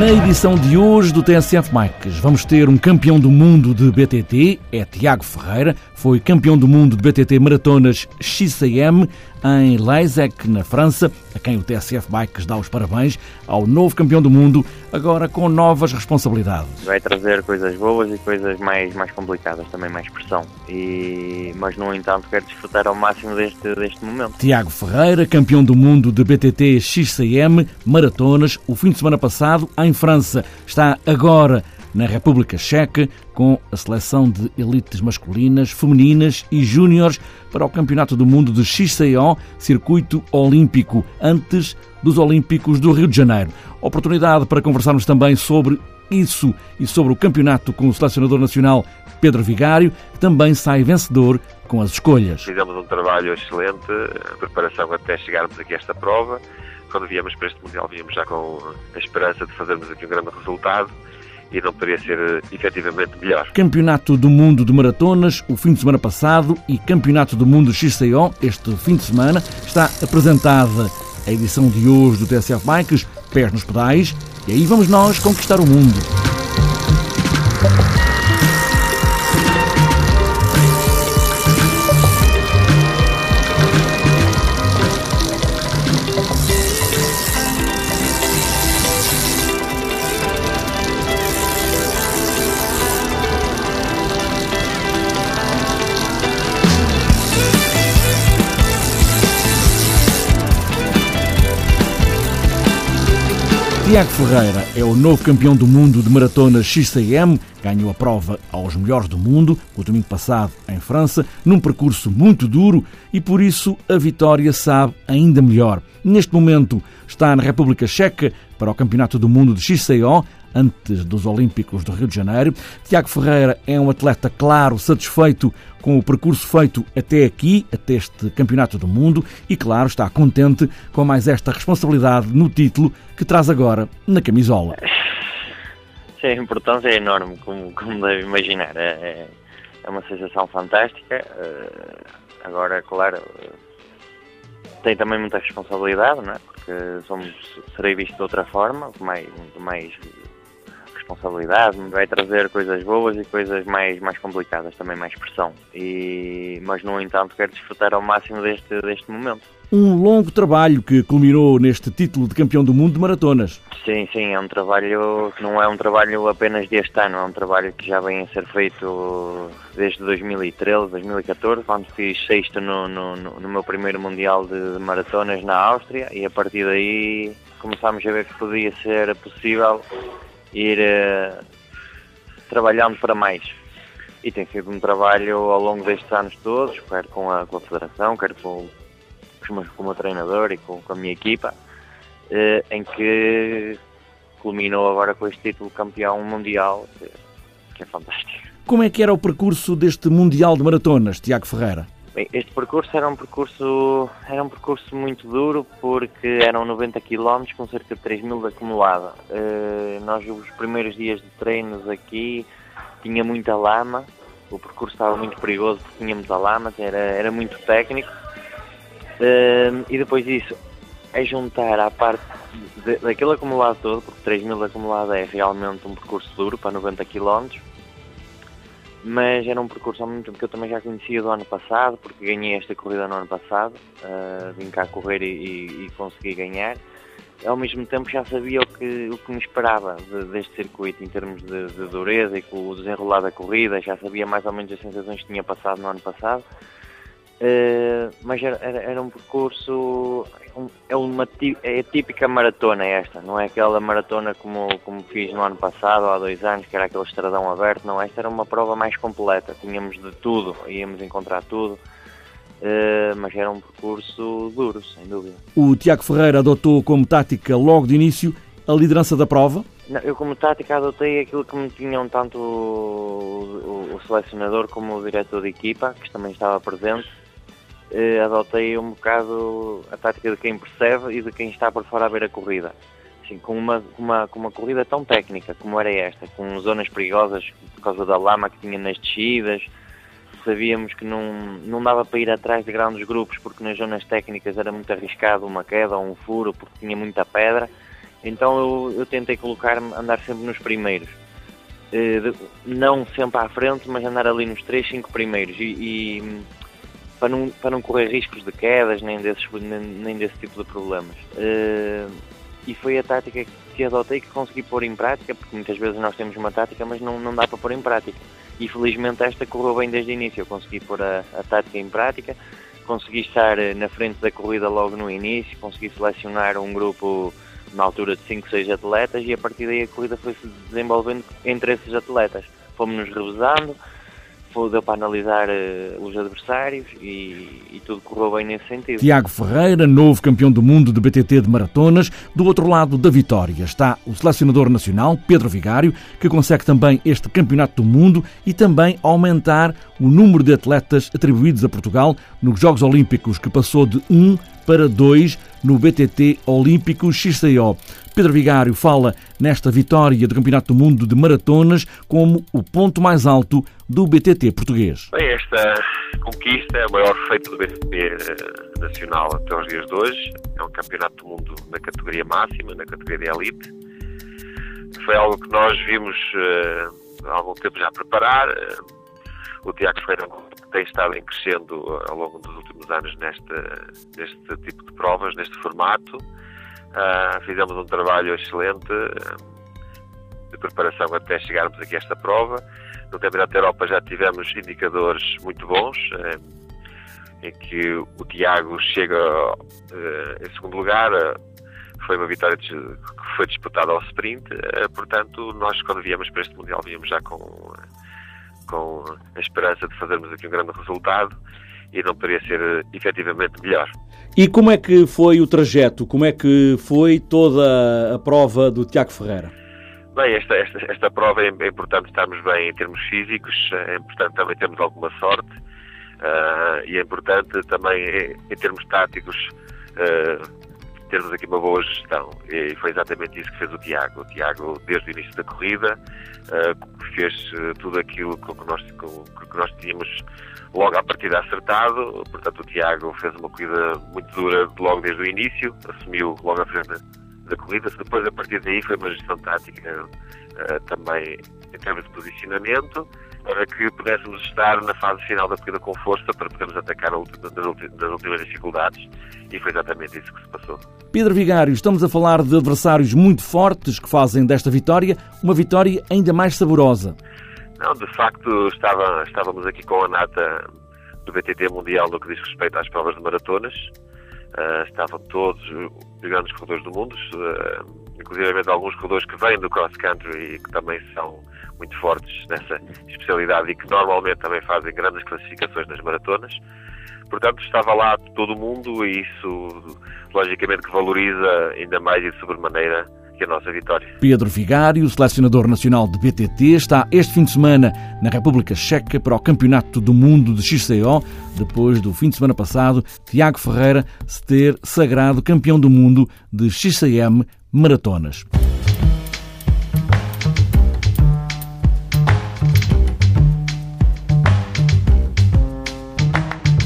edição de hoje do TSF Bikes vamos ter um campeão do mundo de BTT, é Tiago Ferreira, foi campeão do mundo de BTT Maratonas XCM em Leisec, na França, a quem o TSF Bikes dá os parabéns ao novo campeão do mundo, agora com novas responsabilidades. Vai trazer coisas boas e coisas mais, mais complicadas, também mais pressão, e, mas no entanto quero desfrutar ao máximo deste, deste momento. Tiago Ferreira, campeão do mundo de BTT XCM Maratonas, o fim de semana passado em França, está agora na República Checa, com a seleção de elites masculinas, femininas e júniores para o Campeonato do Mundo de XCO, Circuito Olímpico, antes dos Olímpicos do Rio de Janeiro. Oportunidade para conversarmos também sobre isso e sobre o campeonato com o selecionador nacional Pedro Vigário, que também sai vencedor com as escolhas. Fizemos um trabalho excelente, a preparação até chegarmos aqui a esta prova. Quando viemos para este Mundial, viemos já com a esperança de fazermos aqui um grande resultado e não poderia ser eh, efetivamente melhor. Campeonato do Mundo de Maratonas, o fim de semana passado, e Campeonato do Mundo XCO, este fim de semana, está apresentada a edição de hoje do TSF Bikes, pés nos pedais, e aí vamos nós conquistar o mundo. Tiago Ferreira é o novo campeão do mundo de maratona XCM, ganhou a prova aos melhores do mundo o domingo passado em França, num percurso muito duro e por isso a vitória sabe ainda melhor. Neste momento está na República Checa para o Campeonato do Mundo de XCO, antes dos Olímpicos do Rio de Janeiro. Tiago Ferreira é um atleta claro, satisfeito com o percurso feito até aqui, até este Campeonato do Mundo, e claro, está contente com mais esta responsabilidade no título que traz agora na camisola. Sim, a importância é enorme, como, como deve imaginar. É, é uma sensação fantástica. Eh, agora, claro, tem também muita responsabilidade, não é? porque somos, serei visto de outra forma, mais, mais responsabilidade, vai trazer coisas boas e coisas mais, mais complicadas, também mais pressão. E, mas, no entanto, quero desfrutar ao máximo deste, deste momento. Um longo trabalho que culminou neste título de campeão do mundo de maratonas. Sim, sim, é um trabalho que não é um trabalho apenas deste ano, é um trabalho que já vem a ser feito desde 2013, 2014, quando fiz sexto no, no, no meu primeiro Mundial de Maratonas na Áustria e a partir daí começámos a ver que podia ser possível ir uh, trabalhando para mais. E tem sido um trabalho ao longo destes anos todos, quer com a, com a Federação, quer com, com, com o meu treinador e com, com a minha equipa, uh, em que culminou agora com este título campeão mundial, que é fantástico. Como é que era o percurso deste Mundial de Maratonas, Tiago Ferreira? Bem, este percurso era um percurso era um percurso muito duro porque eram 90 km com cerca de 3 mil de acumulada. Uh, nós os primeiros dias de treinos aqui tinha muita lama, o percurso estava muito perigoso porque tinha muita lama, era, era muito técnico. Uh, e depois disso, é juntar à parte de, daquele acumulado todo, porque 3 mil acumulada é realmente um percurso duro para 90 km mas era um percurso ao mesmo tempo que eu também já conhecia do ano passado, porque ganhei esta corrida no ano passado, uh, vim cá correr e, e, e, consegui ganhar. Ao mesmo tempo já sabia o que, o que me esperava de, deste circuito em termos de, de, dureza e com o desenrolar da corrida, já sabia mais ou menos as sensações que tinha passado no ano passado. Uh, mas era, era, um percurso, é uma é a típica maratona esta, não é aquela maratona como, como fiz no ano passado, há dois anos, que era aquele estradão aberto, não, esta era uma prova mais completa, tínhamos de tudo, íamos encontrar tudo, uh, mas era um percurso duro, sem dúvida. O Tiago Ferreira adotou como tática logo de início a liderança da prova? Não, eu como tática adotei aquilo que me tinham tanto o, o, o selecionador como o diretor de equipa, que também estava presente, eh, adotei um bocado a tática de quem percebe e de quem está por fora a ver a corrida. Assim, com, uma, uma, com uma corrida tão técnica como era esta, com zonas perigosas por causa da lama que tinha nas descidas, sabíamos que não, não dava para ir atrás de grandes grupos porque nas zonas técnicas era muito arriscado uma queda ou um furo porque tinha muita pedra Então eu, eu tentei colocar-me, andar sempre nos primeiros. Uh, não sempre à frente, mas andar ali nos 3, 5 primeiros. E, e, para, não, para não correr riscos de quedas, nem, desses, nem, nem desse tipo de problemas. Uh, e foi a tática que adotei que consegui pôr em prática, porque muitas vezes nós temos uma tática, mas não, não dá para pôr em prática. E felizmente esta correu bem desde o início. Eu consegui pôr a, a tática em prática, consegui estar eh, na frente da corrida logo no início, consegui selecionar um grupo na altura de 5, 6 atletas e a partir daí a corrida foi se desenvolvendo entre esses atletas. Fomos-nos revezando, deu para analisar uh, os adversários e, e, tudo correu bem nesse sentido. Tiago Ferreira, novo campeão do mundo de BTT de maratonas. Do outro lado da vitória está o selecionador nacional, Pedro Vigário, que consegue também este campeonato do mundo e também aumentar o número de atletas atribuídos a Portugal nos Jogos Olímpicos, que passou de 1 para 2 no BTT Olímpico XCO. Pedro Vigário fala nesta vitória do Campeonato do Mundo de Maratonas como o ponto mais alto do BTT português. Bem, esta conquista é o maior feito do BTT eh, nacional até os dias de hoje. É um campeonato do mundo na categoria máxima, na categoria de elite. Foi algo que nós vimos uh, há algum tempo já preparar. Uh, o Tiago Ferreira tem estado em crescendo ao longo dos últimos anos neste, neste tipo de provas, neste formato. Uh, fizemos um trabalho excelente de preparação até chegarmos aqui a esta prova. No Campeonato da Europa já tivemos indicadores muito bons, em que o Tiago chega em segundo lugar, foi uma vitória que foi disputada ao sprint, portanto, nós quando viemos para este Mundial viemos já com com a esperança de fazermos aqui um grande resultado e não poderia ser eh, efetivamente melhor. E como é que foi o trajeto? Como é que foi toda a prova do Tiago Ferreira? Bem, esta, esta, esta prova é, é importante estarmos bem em termos físicos, é importante também termos alguma sorte uh, e é importante também em, em termos táticos uh, termos aqui uma boa gestão. E foi exatamente isso que fez o Tiago. O Tiago, desde o início da corrida, uh, fez uh, tudo aquilo que nós, que nós tínhamos logo à partida acertado. Portanto, o Tiago fez uma corrida muito dura logo desde o início, assumiu logo a frente da corrida. Depois, a partir daí, foi uma gestão tática uh, também em termos de posicionamento para que pudéssemos estar na fase final da corrida com força para podermos atacar nas últimas dificuldades e foi exatamente isso que se passou. Pedro Vigário, estamos a falar de adversários muito fortes que fazem desta vitória uma vitória ainda mais saborosa. Não, de facto estava, estávamos aqui com a nata do BTT Mundial no que diz respeito às provas de maratonas. Uh, estavam todos os grandes corredores do mundo, uh, inclusive alguns corredores que vêm do cross country e que também são muito fortes nessa especialidade e que normalmente também fazem grandes classificações nas maratonas. Portanto, estava lá todo mundo e isso, logicamente, que valoriza ainda mais e sobremaneira que a nossa vitória. Pedro Vigário, selecionador nacional de BTT, está este fim de semana na República Checa para o Campeonato do Mundo de XCO, depois do fim de semana passado, Tiago Ferreira se ter sagrado campeão do mundo de XCM maratonas.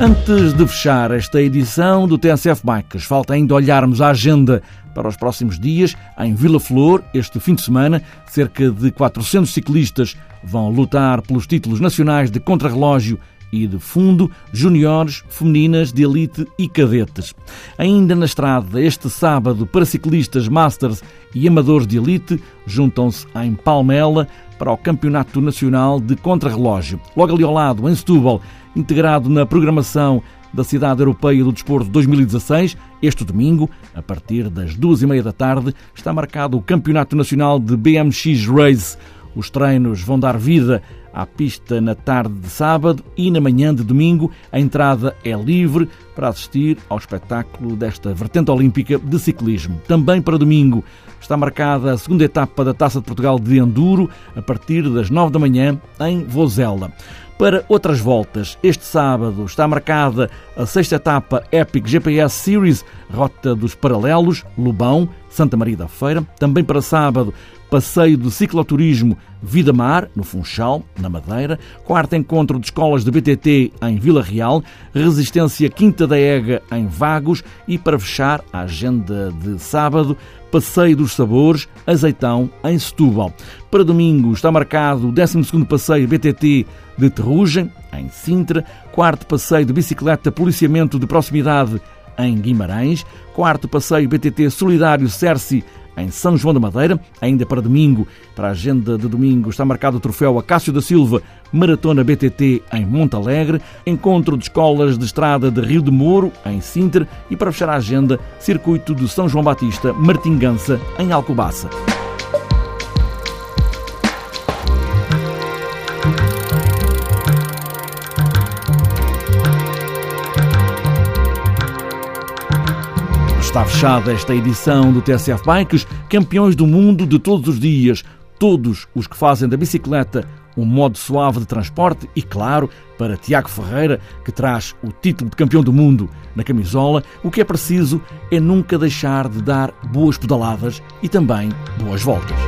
Antes de fechar esta edição do TSF Bikes, falta ainda olharmos a agenda para os próximos dias. Em Vila Flor, este fim de semana, cerca de 400 ciclistas vão lutar pelos títulos nacionais de contrarrelógio e de fundo, juniores, femininas, de elite e cadetes. Ainda na estrada, este sábado, para ciclistas Masters e amadores de elite, juntam-se em Palmela para o Campeonato Nacional de Contrarrelógio. Logo ali ao lado, em Setúbal, integrado na programação da Cidade Europeia do Desporto 2016. Este domingo, a partir das duas e meia da tarde, está marcado o Campeonato Nacional de BMX Race. Os treinos vão dar vida à pista na tarde de sábado e na manhã de domingo. A entrada é livre para assistir ao espetáculo desta vertente olímpica de ciclismo. Também para domingo está marcada a segunda etapa da Taça de Portugal de Enduro, a partir das nove da manhã, em Vozela. Para outras voltas, este sábado está marcada a sexta etapa Epic GPS Series, Rota dos Paralelos, Lubão, Santa Maria da Feira. Também para sábado, passeio de cicloturismo Vida Mar, no Funchal, na Madeira. Quarto encontro de escolas de BTT em Vila Real. Resistência Quinta da Ega em Vagos. E para fechar a agenda de sábado, Passeio dos Sabores, Azeitão, em Setúbal. Para domingo está marcado o 12º Passeio BTT de Terrugem, em Sintra. Quarto Passeio de Bicicleta Policiamento de Proximidade, em Guimarães. Quarto Passeio BTT Solidário Cerci, em São João da Madeira. Ainda para domingo, para a agenda de domingo, está marcado o troféu Acácio da Silva Maratona BTT em Montalegre, encontro de escolas de estrada de Rio de Moro, em Sinter, e para fechar a agenda, circuito de São João Batista Martingança, em Alcobaça. Está fechada esta edição do TSF Bikes, campeões do mundo de todos os dias, todos os que fazem da bicicleta um modo suave de transporte e, claro, para Tiago Ferreira, que traz o título de campeão do mundo na camisola, o que é preciso é nunca deixar de dar boas pedaladas e também boas voltas.